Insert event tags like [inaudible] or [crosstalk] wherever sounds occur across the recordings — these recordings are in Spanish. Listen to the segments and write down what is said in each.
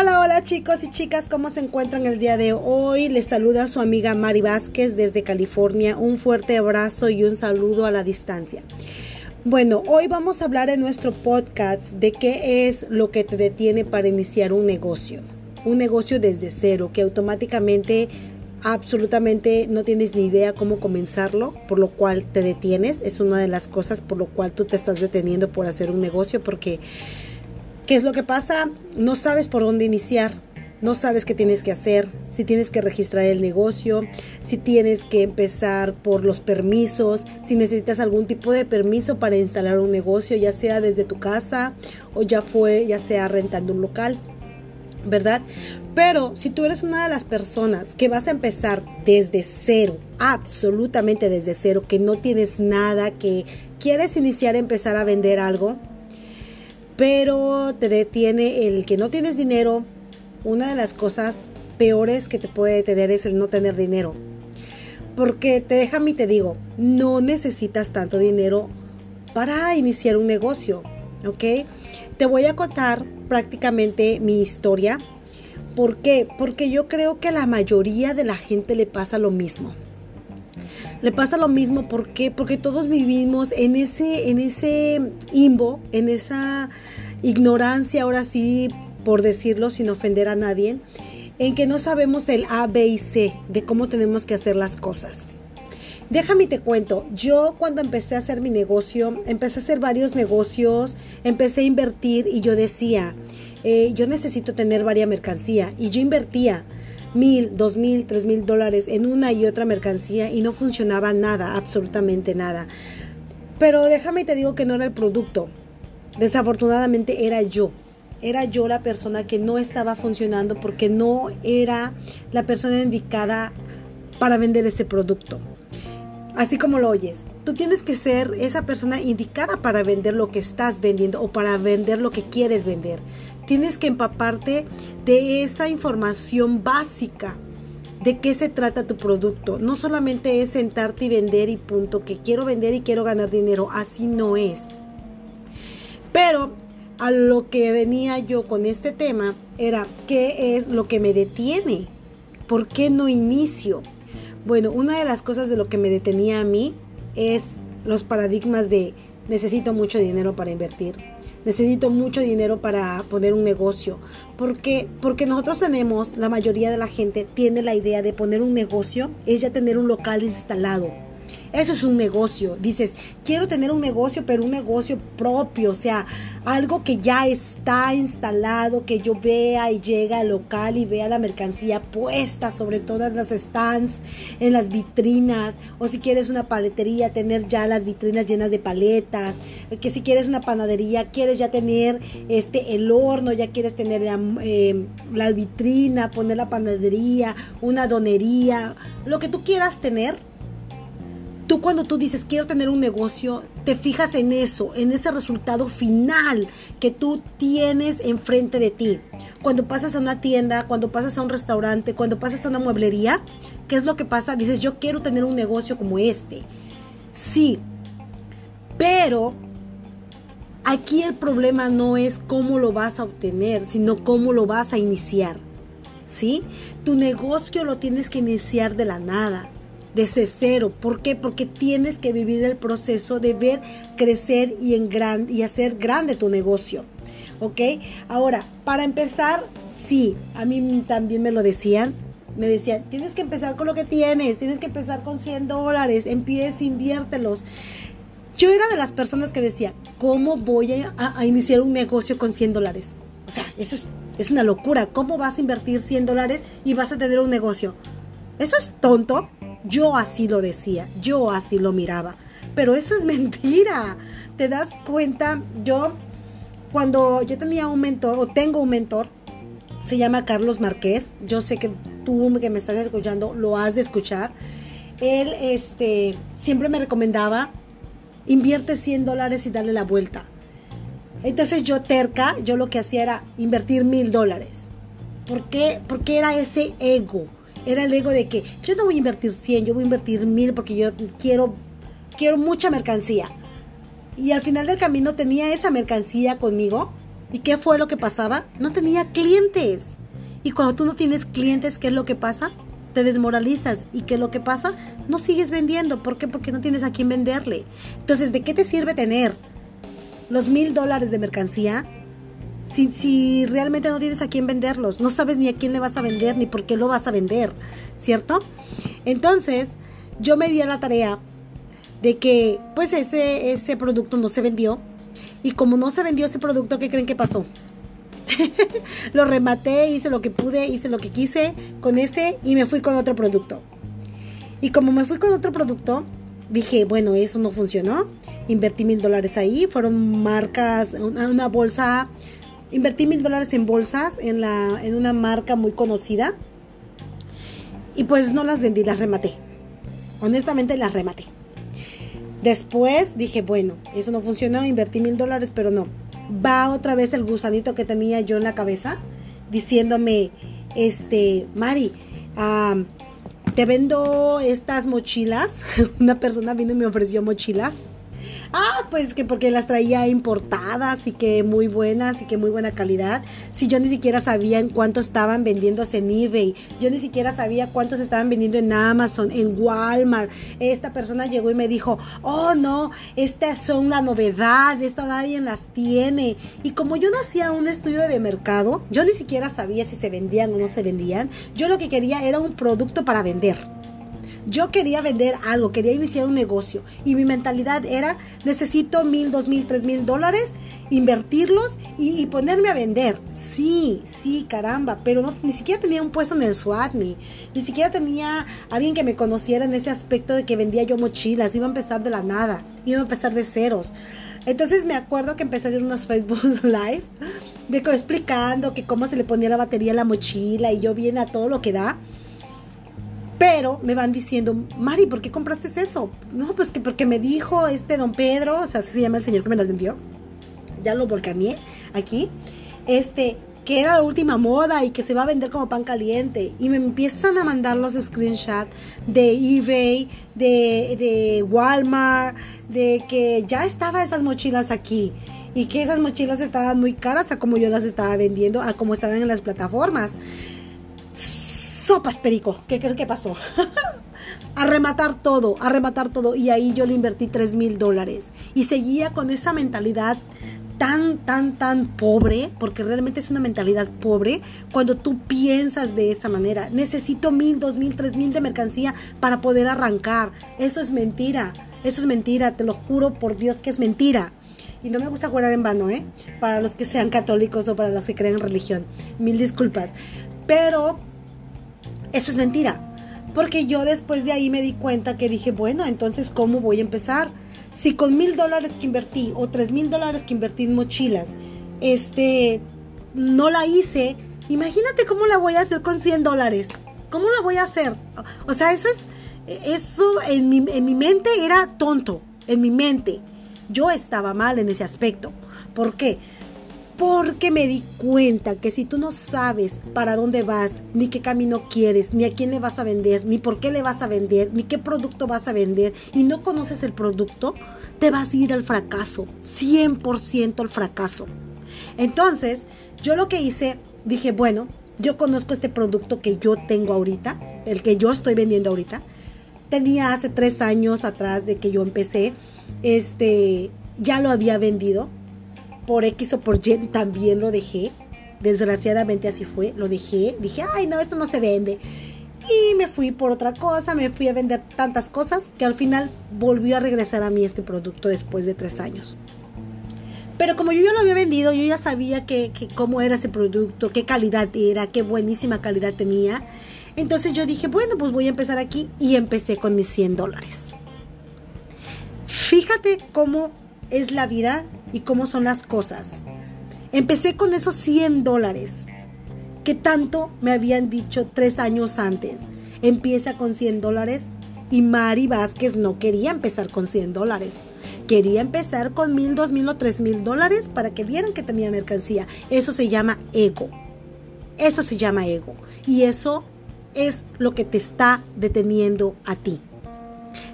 Hola, hola chicos y chicas, ¿cómo se encuentran el día de hoy? Les saluda su amiga Mari Vázquez desde California. Un fuerte abrazo y un saludo a la distancia. Bueno, hoy vamos a hablar en nuestro podcast de qué es lo que te detiene para iniciar un negocio. Un negocio desde cero, que automáticamente absolutamente no tienes ni idea cómo comenzarlo, por lo cual te detienes. Es una de las cosas por lo cual tú te estás deteniendo por hacer un negocio, porque ¿qué es lo que pasa? No sabes por dónde iniciar. No sabes qué tienes que hacer, si tienes que registrar el negocio, si tienes que empezar por los permisos, si necesitas algún tipo de permiso para instalar un negocio, ya sea desde tu casa o ya fue, ya sea rentando un local. ¿verdad? Pero si tú eres una de las personas que vas a empezar desde cero, absolutamente desde cero, que no tienes nada, que quieres iniciar a empezar a vender algo, pero te detiene el que no tienes dinero, una de las cosas peores que te puede detener es el no tener dinero. Porque te deja mí te digo, no necesitas tanto dinero para iniciar un negocio, ¿ok? Te voy a contar prácticamente mi historia. ¿Por qué? Porque yo creo que a la mayoría de la gente le pasa lo mismo. Le pasa lo mismo ¿por qué? porque todos vivimos en ese en ese imbo, en esa ignorancia, ahora sí, por decirlo sin ofender a nadie, en que no sabemos el A, B y C de cómo tenemos que hacer las cosas. Déjame te cuento, yo cuando empecé a hacer mi negocio, empecé a hacer varios negocios, empecé a invertir y yo decía, eh, yo necesito tener varias mercancía y yo invertía mil, dos mil, tres mil dólares en una y otra mercancía y no funcionaba nada, absolutamente nada. Pero déjame te digo que no era el producto, desafortunadamente era yo. Era yo la persona que no estaba funcionando porque no era la persona indicada para vender ese producto. Así como lo oyes, tú tienes que ser esa persona indicada para vender lo que estás vendiendo o para vender lo que quieres vender. Tienes que empaparte de esa información básica de qué se trata tu producto. No solamente es sentarte y vender y punto, que quiero vender y quiero ganar dinero. Así no es. Pero a lo que venía yo con este tema era qué es lo que me detiene. ¿Por qué no inicio? Bueno, una de las cosas de lo que me detenía a mí es los paradigmas de necesito mucho dinero para invertir, necesito mucho dinero para poner un negocio. ¿Por qué? Porque nosotros tenemos, la mayoría de la gente tiene la idea de poner un negocio, es ya tener un local instalado eso es un negocio. Dices, quiero tener un negocio, pero un negocio propio, o sea, algo que ya está instalado, que yo vea y llega al local y vea la mercancía puesta sobre todas las stands, en las vitrinas, o si quieres una paletería, tener ya las vitrinas llenas de paletas, que si quieres una panadería, quieres ya tener este el horno, ya quieres tener la, eh, la vitrina, poner la panadería, una donería, lo que tú quieras tener Tú cuando tú dices quiero tener un negocio, te fijas en eso, en ese resultado final que tú tienes enfrente de ti. Cuando pasas a una tienda, cuando pasas a un restaurante, cuando pasas a una mueblería, ¿qué es lo que pasa? Dices, yo quiero tener un negocio como este. Sí, pero aquí el problema no es cómo lo vas a obtener, sino cómo lo vas a iniciar. ¿Sí? Tu negocio lo tienes que iniciar de la nada desde cero. ¿Por qué? Porque tienes que vivir el proceso de ver crecer y, en gran, y hacer grande tu negocio. ¿Ok? Ahora, para empezar, sí, a mí también me lo decían. Me decían, tienes que empezar con lo que tienes, tienes que empezar con 100 dólares, empieza, inviértelos. Yo era de las personas que decía, ¿cómo voy a, a iniciar un negocio con 100 dólares? O sea, eso es, es una locura. ¿Cómo vas a invertir 100 dólares y vas a tener un negocio? Eso es tonto. Yo así lo decía, yo así lo miraba. Pero eso es [laughs] mentira. ¿Te das cuenta? Yo, cuando yo tenía un mentor, o tengo un mentor, se llama Carlos Marqués. Yo sé que tú que me estás escuchando lo has de escuchar. Él este, siempre me recomendaba, invierte 100 dólares y dale la vuelta. Entonces yo terca, yo lo que hacía era invertir mil dólares. ¿Por qué? Porque era ese ego era el ego de que yo no voy a invertir 100, yo voy a invertir 1000 porque yo quiero, quiero mucha mercancía. Y al final del camino tenía esa mercancía conmigo, ¿Y qué fue lo que pasaba? No tenía clientes. Y cuando tú no tienes clientes, ¿qué es lo que pasa? Te desmoralizas. ¿Y qué es lo que pasa? No sigues vendiendo. ¿Por qué? Porque no tienes a quién venderle. Entonces, ¿de qué te sirve tener los mil dólares de mercancía si, realmente no tienes a quién venderlos? No sabes ni a quién le vas a vender, ni por qué lo vas a vender, ¿cierto? Entonces, yo me di a la tarea de que, pues, ese, ese producto no se vendió. Y como no se vendió ese producto, ¿qué creen que pasó? [laughs] lo rematé, hice lo que pude, hice lo que quise con ese y me fui con otro producto. Y como me fui con otro producto, dije, bueno, eso no funcionó. Invertí mil dólares ahí, fueron marcas, una bolsa. Invertí mil dólares en bolsas en, la, en una marca muy conocida. Y pues no las vendí, las rematé. Honestamente las rematé. Después dije, bueno, eso no funcionó, invertí mil dólares, pero no va otra vez el gusanito que tenía yo en la cabeza diciéndome, este, Mari, te vendo estas mochilas. [laughs] Una persona vino y me ofreció mochilas Ah, pues que porque las traía importadas y que muy buenas y que muy buena calidad. Si yo ni siquiera sabía en cuánto estaban vendiéndose en eBay, yo ni siquiera sabía cuántos estaban vendiendo en Amazon, en Walmart. Esta persona llegó y me dijo, oh no, estas son la novedad, esta nadie las tiene. Y como yo no hacía un estudio de mercado, yo ni siquiera sabía si se vendían o no se vendían. Yo lo que quería era un producto para vender. Yo quería vender algo, quería iniciar un negocio y mi mentalidad era necesito mil, dos mil, tres mil dólares, invertirlos y, ponerme a vender. Sí, sí, caramba, pero no, ni siquiera tenía un puesto en el SWATME, ni siquiera tenía alguien que me conociera en ese aspecto de que vendía yo mochilas, iba a empezar de la nada, iba a empezar de ceros. Entonces me acuerdo que empecé a hacer unos [laughs] Facebook Live de explicando que cómo se le ponía la batería a la mochila y yo viene a todo lo que da. Pero me van diciendo, Mari, ¿por qué compraste eso? No, pues que porque me dijo este don Pedro, o sea, así se llama el señor que me las vendió. Ya lo volcané aquí. Este, que era la última moda y que se va a vender como pan caliente. Y me empiezan a mandar los screenshots de eBay, de, de Walmart, de que ya estaban esas mochilas aquí. Y que esas mochilas estaban muy caras a como yo las estaba vendiendo, a como estaban en las plataformas sopas, Perico. ¿Qué crees que pasó? [laughs] a rematar todo, a rematar todo. Y ahí yo le invertí 3 mil dólares. Y seguía con esa mentalidad tan, tan, tan pobre, porque realmente es una mentalidad pobre, cuando tú piensas de esa manera. Necesito mil, dos mil, tres mil de mercancía para poder arrancar. Eso es mentira. Eso es mentira, te lo juro por Dios que es mentira. Y no me gusta jugar en vano, ¿eh? Para los que sean católicos o para los que creen en religión. Mil disculpas. Pero eso es mentira. Porque yo después de ahí me di cuenta que dije, bueno, entonces, ¿cómo voy a empezar? Si con mil dólares que invertí o tres mil dólares que invertí en mochilas, este, no la hice, imagínate cómo la voy a hacer con 100 dólares. ¿Cómo la voy a hacer? O sea, eso es, eso en mi, en mi mente era tonto, en mi mente. Yo estaba mal en ese aspecto. ¿Por qué? Porque me di cuenta que si tú no sabes para dónde vas, ni qué camino quieres, ni a quién le vas a vender, ni por qué le vas a vender, ni qué producto vas a vender, y no conoces el producto, te vas a ir al fracaso, 100% al fracaso. Entonces, yo lo que hice, dije, bueno, yo conozco este producto que yo tengo ahorita, el que yo estoy vendiendo ahorita. Tenía hace tres años atrás de que yo empecé, este, ya lo había vendido, por X o por Y también lo dejé. Desgraciadamente así fue, lo dejé. Dije, ay, no, esto no se vende. Y me fui por otra cosa, me fui a vender tantas cosas que al final volvió a regresar a mí este producto después de tres años. Pero como yo ya lo había vendido, yo ya sabía que, cómo era ese producto, qué calidad era, qué buenísima calidad tenía. Entonces yo dije, bueno, pues voy a empezar aquí y empecé con mis 100 dólares. Fíjate cómo es la vida y cómo son las cosas. Empecé con esos 100 dólares que tanto me habían dicho tres años antes. Empieza con 100 dólares y Mari Vázquez no quería empezar con 100 dólares. Quería empezar con mil, dos mil o tres mil dólares para que vieran que tenía mercancía. Eso se llama ego. Eso se llama ego. Y eso es lo que te está deteniendo a ti.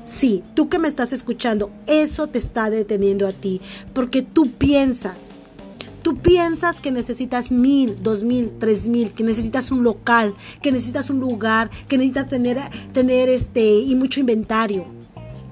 Sí, tú que me estás escuchando, eso te está deteniendo a ti, porque tú piensas, Tú piensas que necesitas mil, dos mil, tres mil, que necesitas un local, que necesitas un lugar, que necesitas tener, tener este y mucho inventario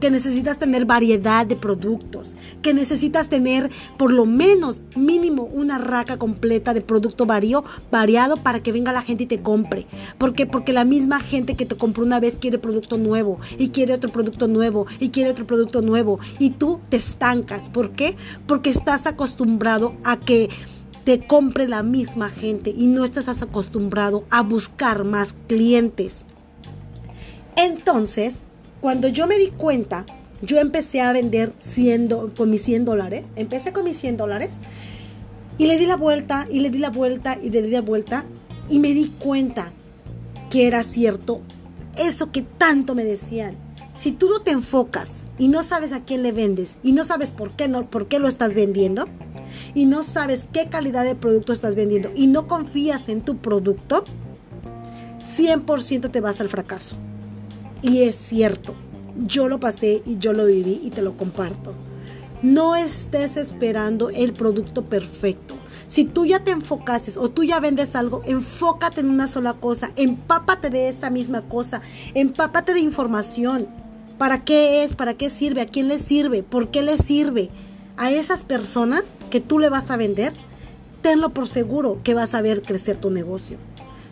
que necesitas tener variedad de productos, que necesitas tener por lo menos mínimo una raca completa de producto variado para que venga la gente y te compre. ¿Por qué? Porque la misma gente que te compró una vez quiere producto nuevo y quiere otro producto nuevo y quiere otro producto nuevo y tú te estancas. ¿Por qué? Porque estás acostumbrado a que te compre la misma gente y no estás acostumbrado a buscar más clientes. Entonces, cuando yo me di cuenta, yo empecé a vender 100 con mis 100 dólares. Empecé con mis 100 dólares y le di la vuelta y le di la vuelta y le di la vuelta y me di cuenta que era cierto eso que tanto me decían. Si tú no te enfocas y no sabes a quién le vendes y no sabes por qué, no, por qué lo estás vendiendo y no sabes qué calidad de producto estás vendiendo y no confías en tu producto, 100% te vas al fracaso. Y es cierto, yo lo pasé y yo lo viví y te lo comparto. No estés esperando el producto perfecto. Si tú ya te enfocaste o tú ya vendes algo, enfócate en una sola cosa, empápate de esa misma cosa, empápate de información. ¿Para qué es? ¿Para qué sirve? ¿A quién le sirve? ¿Por qué le sirve? A esas personas que tú le vas a vender, tenlo por seguro que vas a ver crecer tu negocio.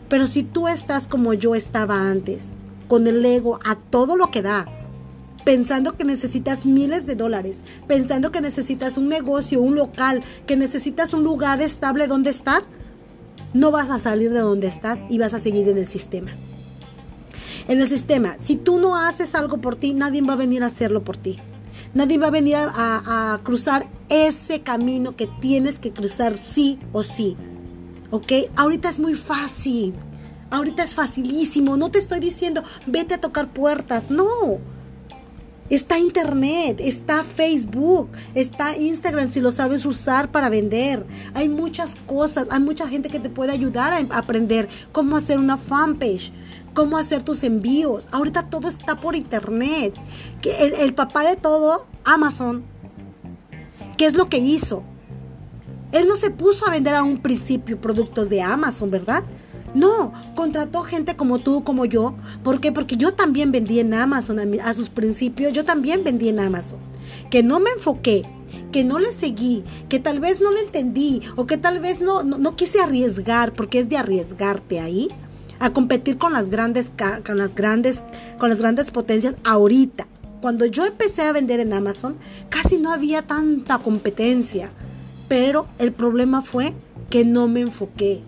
Pero si tú estás como yo estaba antes, con el ego a todo lo que da, pensando que necesitas miles de dólares, pensando que necesitas un negocio, un local, que necesitas un lugar estable donde estar, no vas a salir de donde estás y vas a seguir en el sistema. En el sistema, si tú no haces algo por ti, nadie va a venir a hacerlo por ti. Nadie va a venir a, cruzar ese camino que tienes que cruzar sí o sí. ¿Ok? Ahorita es muy fácil. Ahorita es facilísimo. No te estoy diciendo, vete a tocar puertas. No. Está Internet, está Facebook, está Instagram si lo sabes usar para vender. Hay muchas cosas, hay mucha gente que te puede ayudar a aprender cómo hacer una fanpage, cómo hacer tus envíos. Ahorita todo está por Internet. El, el papá de todo, Amazon, ¿qué es lo que hizo? Él no se puso a vender a un principio productos de Amazon, ¿verdad? No, contrató gente como tú, como yo. ¿Por qué? Porque yo también vendí en Amazon a, sus principios, yo también vendí en Amazon. Que no me enfoqué, que no le seguí, que tal vez no le entendí o que tal vez no, no, quise arriesgar, porque es de arriesgarte ahí a competir con las grandes con las grandes con las grandes potencias ahorita. Cuando yo empecé a vender en Amazon, casi no había tanta competencia, pero el problema fue que no me enfoqué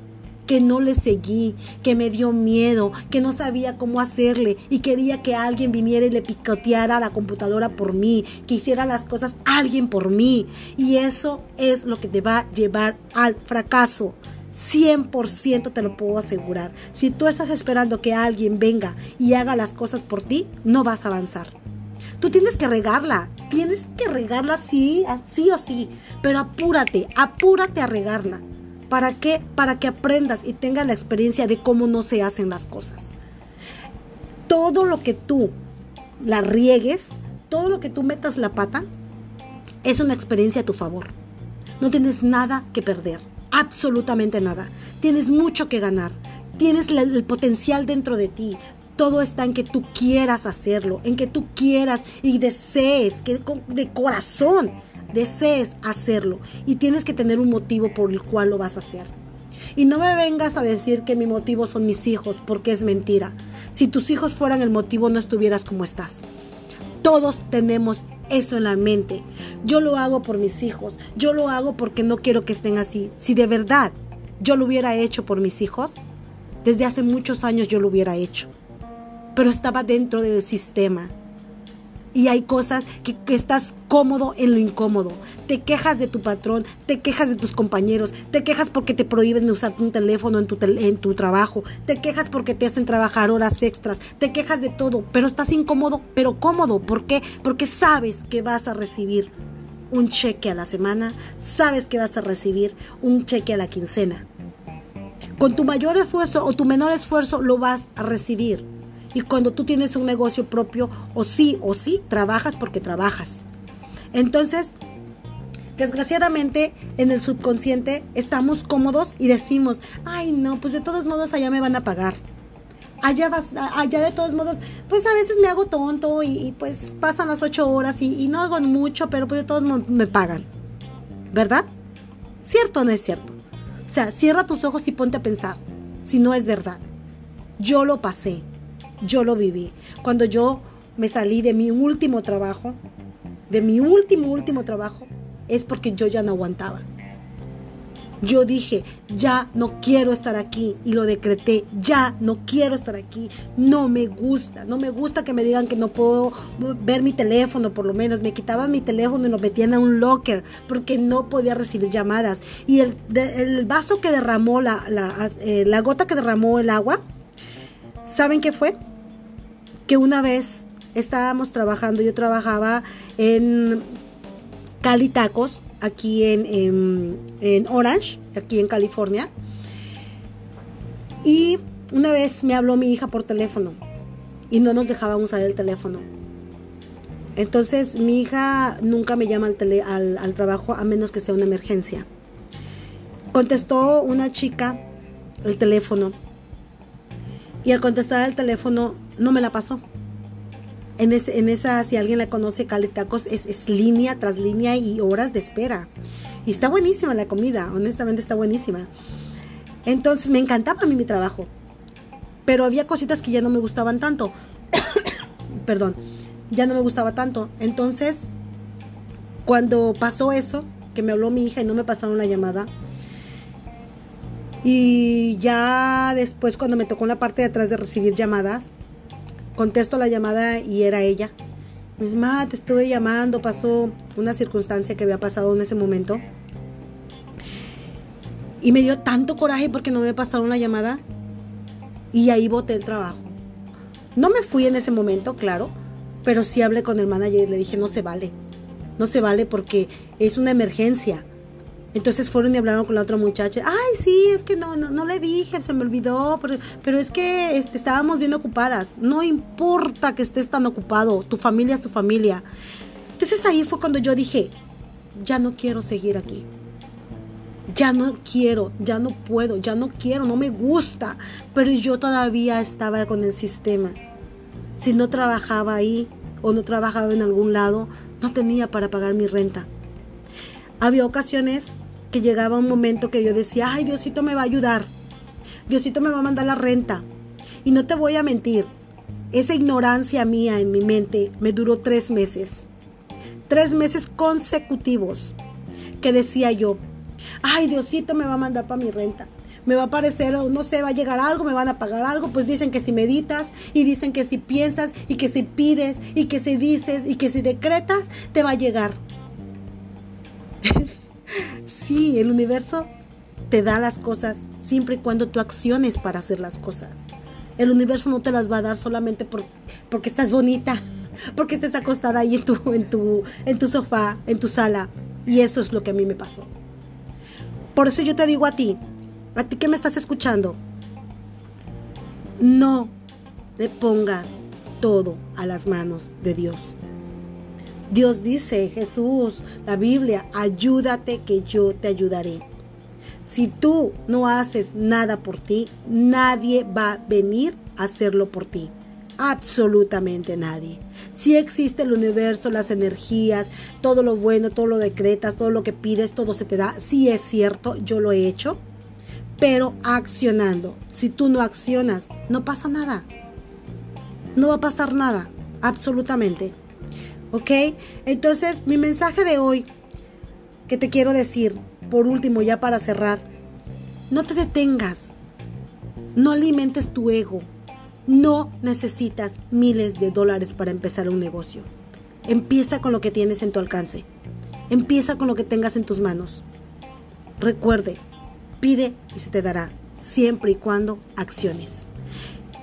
que no le seguí, que me dio miedo, que no sabía cómo hacerle y quería que alguien viniera y le picoteara la computadora por mí, que hiciera las cosas alguien por mí. Y eso es lo que te va a llevar al fracaso. 100% te lo puedo asegurar. Si tú estás esperando que alguien venga y haga las cosas por ti, no vas a avanzar. Tú tienes que regarla, tienes que regarla sí, sí o sí, pero apúrate, apúrate a regarla. ¿Para qué? Para que aprendas y tengas la experiencia de cómo no se hacen las cosas. Todo lo que tú la riegues, todo lo que tú metas la pata, es una experiencia a tu favor. No tienes nada que perder, absolutamente nada. Tienes mucho que ganar, tienes el potencial dentro de ti. Todo está en que tú quieras hacerlo, en que tú quieras y desees, que de corazón desees hacerlo y tienes que tener un motivo por el cual lo vas a hacer. Y no me vengas a decir que mi motivo son mis hijos, porque es mentira. Si tus hijos fueran el motivo, no estuvieras como estás. Todos tenemos eso en la mente. Yo lo hago por mis hijos. Yo lo hago porque no quiero que estén así. Si de verdad yo lo hubiera hecho por mis hijos, desde hace muchos años yo lo hubiera hecho. Pero estaba dentro del sistema y hay cosas que, estás cómodo en lo incómodo. Te quejas de tu patrón, te quejas de tus compañeros, te quejas porque te prohíben usar un teléfono en tu, en tu trabajo, te quejas porque te hacen trabajar horas extras, te quejas de todo, pero estás incómodo, pero cómodo. ¿Por qué? Porque sabes que vas a recibir un cheque a la semana, sabes que vas a recibir un cheque a la quincena. Con tu mayor esfuerzo o tu menor esfuerzo lo vas a recibir. Y cuando tú tienes un negocio propio, o sí, o sí, trabajas porque trabajas. Entonces, Desgraciadamente, en el subconsciente estamos cómodos y decimos, ay no, pues de todos modos allá me van a pagar. Allá, vas, allá de todos modos, pues a veces me hago tonto y, pues pasan las ocho horas y, y, no hago mucho, pero pues de todos modos me pagan. ¿Verdad? ¿Cierto o no es cierto? O sea, cierra tus ojos y ponte a pensar si no es verdad. Yo lo pasé, yo lo viví. Cuando yo me salí de mi último trabajo, de mi último, último trabajo, es porque yo ya no aguantaba. Yo dije, ya no quiero estar aquí y lo decreté, ya no quiero estar aquí, no me gusta, no me gusta que me digan que no puedo ver mi teléfono, por lo menos me quitaban mi teléfono y lo metían a un locker porque no podía recibir llamadas. Y el, el vaso que derramó, la, eh, la gota que derramó el agua, ¿saben qué fue? Que una vez estábamos trabajando, yo trabajaba en Cali Tacos, aquí en, Orange, aquí en California. Y una vez me habló mi hija por teléfono y no nos dejaban usar el teléfono. Entonces mi hija nunca me llama al, al, trabajo a menos que sea una emergencia. Contestó una chica el teléfono y al contestar el teléfono no me la pasó. En, esa, si alguien la conoce, Cali Tacos, es, línea tras línea y horas de espera. Y está buenísima la comida, honestamente está buenísima. Entonces me encantaba a mí mi trabajo. Pero había cositas que ya no me gustaban tanto. [coughs] Perdón, ya no me gustaba tanto. Entonces, cuando pasó eso, que me habló mi hija y no me pasaron la llamada, y ya después cuando me tocó en la parte de atrás de recibir llamadas, Contesto la llamada y era ella. Me dice, ma, te estuve llamando, pasó una circunstancia que había pasado en ese momento. Y me dio tanto coraje porque no me pasaron la llamada. Y ahí boté el trabajo. No me fui en ese momento, claro, pero sí hablé con el manager y le dije, no se vale. No se vale porque es una emergencia. Entonces fueron y hablaron con la otra muchacha. Ay, sí, es que no, no, no le dije, se me olvidó, pero, pero es que este, estábamos bien ocupadas. No importa que estés tan ocupado, tu familia es tu familia. Entonces ahí fue cuando yo dije, ya no quiero seguir aquí. Ya no quiero, ya no puedo, ya no quiero, no me gusta. Pero yo todavía estaba con el sistema. Si no trabajaba ahí o no trabajaba en algún lado, no tenía para pagar mi renta. Había ocasiones que llegaba un momento que yo decía, ay, Diosito me va a ayudar, Diosito me va a mandar la renta. Y no te voy a mentir, esa ignorancia mía en mi mente me duró tres meses, tres meses consecutivos, que decía yo, ay, Diosito me va a mandar para mi renta. Me va a aparecer, no sé, va a llegar algo, me van a pagar algo. Pues dicen que si meditas y dicen que si piensas y que si pides y que si dices y que si decretas, te va a llegar. [laughs] Sí, el universo te da las cosas siempre y cuando tú acciones para hacer las cosas. El universo no te las va a dar solamente por, porque estás bonita, [laughs] porque estés acostada ahí en tu, en, tu, en tu sofá, en tu sala. Y eso es lo que a mí me pasó. Por eso yo te digo a ti, a ti que me estás escuchando, no le pongas todo a las manos de Dios. Dios dice, Jesús, la Biblia, ayúdate que yo te ayudaré. Si tú no haces nada por ti, nadie va a venir a hacerlo por ti. Absolutamente nadie. Si existe el universo, las energías, todo lo bueno, todo lo decretas, todo lo que pides, todo se te da. Sí es cierto, yo lo he hecho, pero accionando. Si tú no accionas, no pasa nada. No va a pasar nada, absolutamente. ¿Ok? Entonces, mi mensaje de hoy que te quiero decir, por último, ya para cerrar, no te detengas, no alimentes tu ego, no necesitas miles de dólares para empezar un negocio. Empieza con lo que tienes en tu alcance. Empieza con lo que tengas en tus manos. Recuerde, pide y se te dará, siempre y cuando acciones.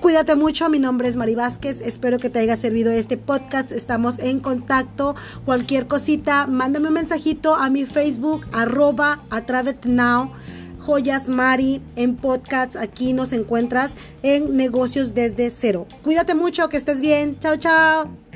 Cuídate mucho, mi nombre es Mari Vázquez, espero que te haya servido este podcast, estamos en contacto, cualquier cosita, mándame un mensajito a mi Facebook, arroba now, joyas Mari en podcast, aquí nos encuentras en negocios desde cero. Cuídate mucho, que estés bien, chao chao.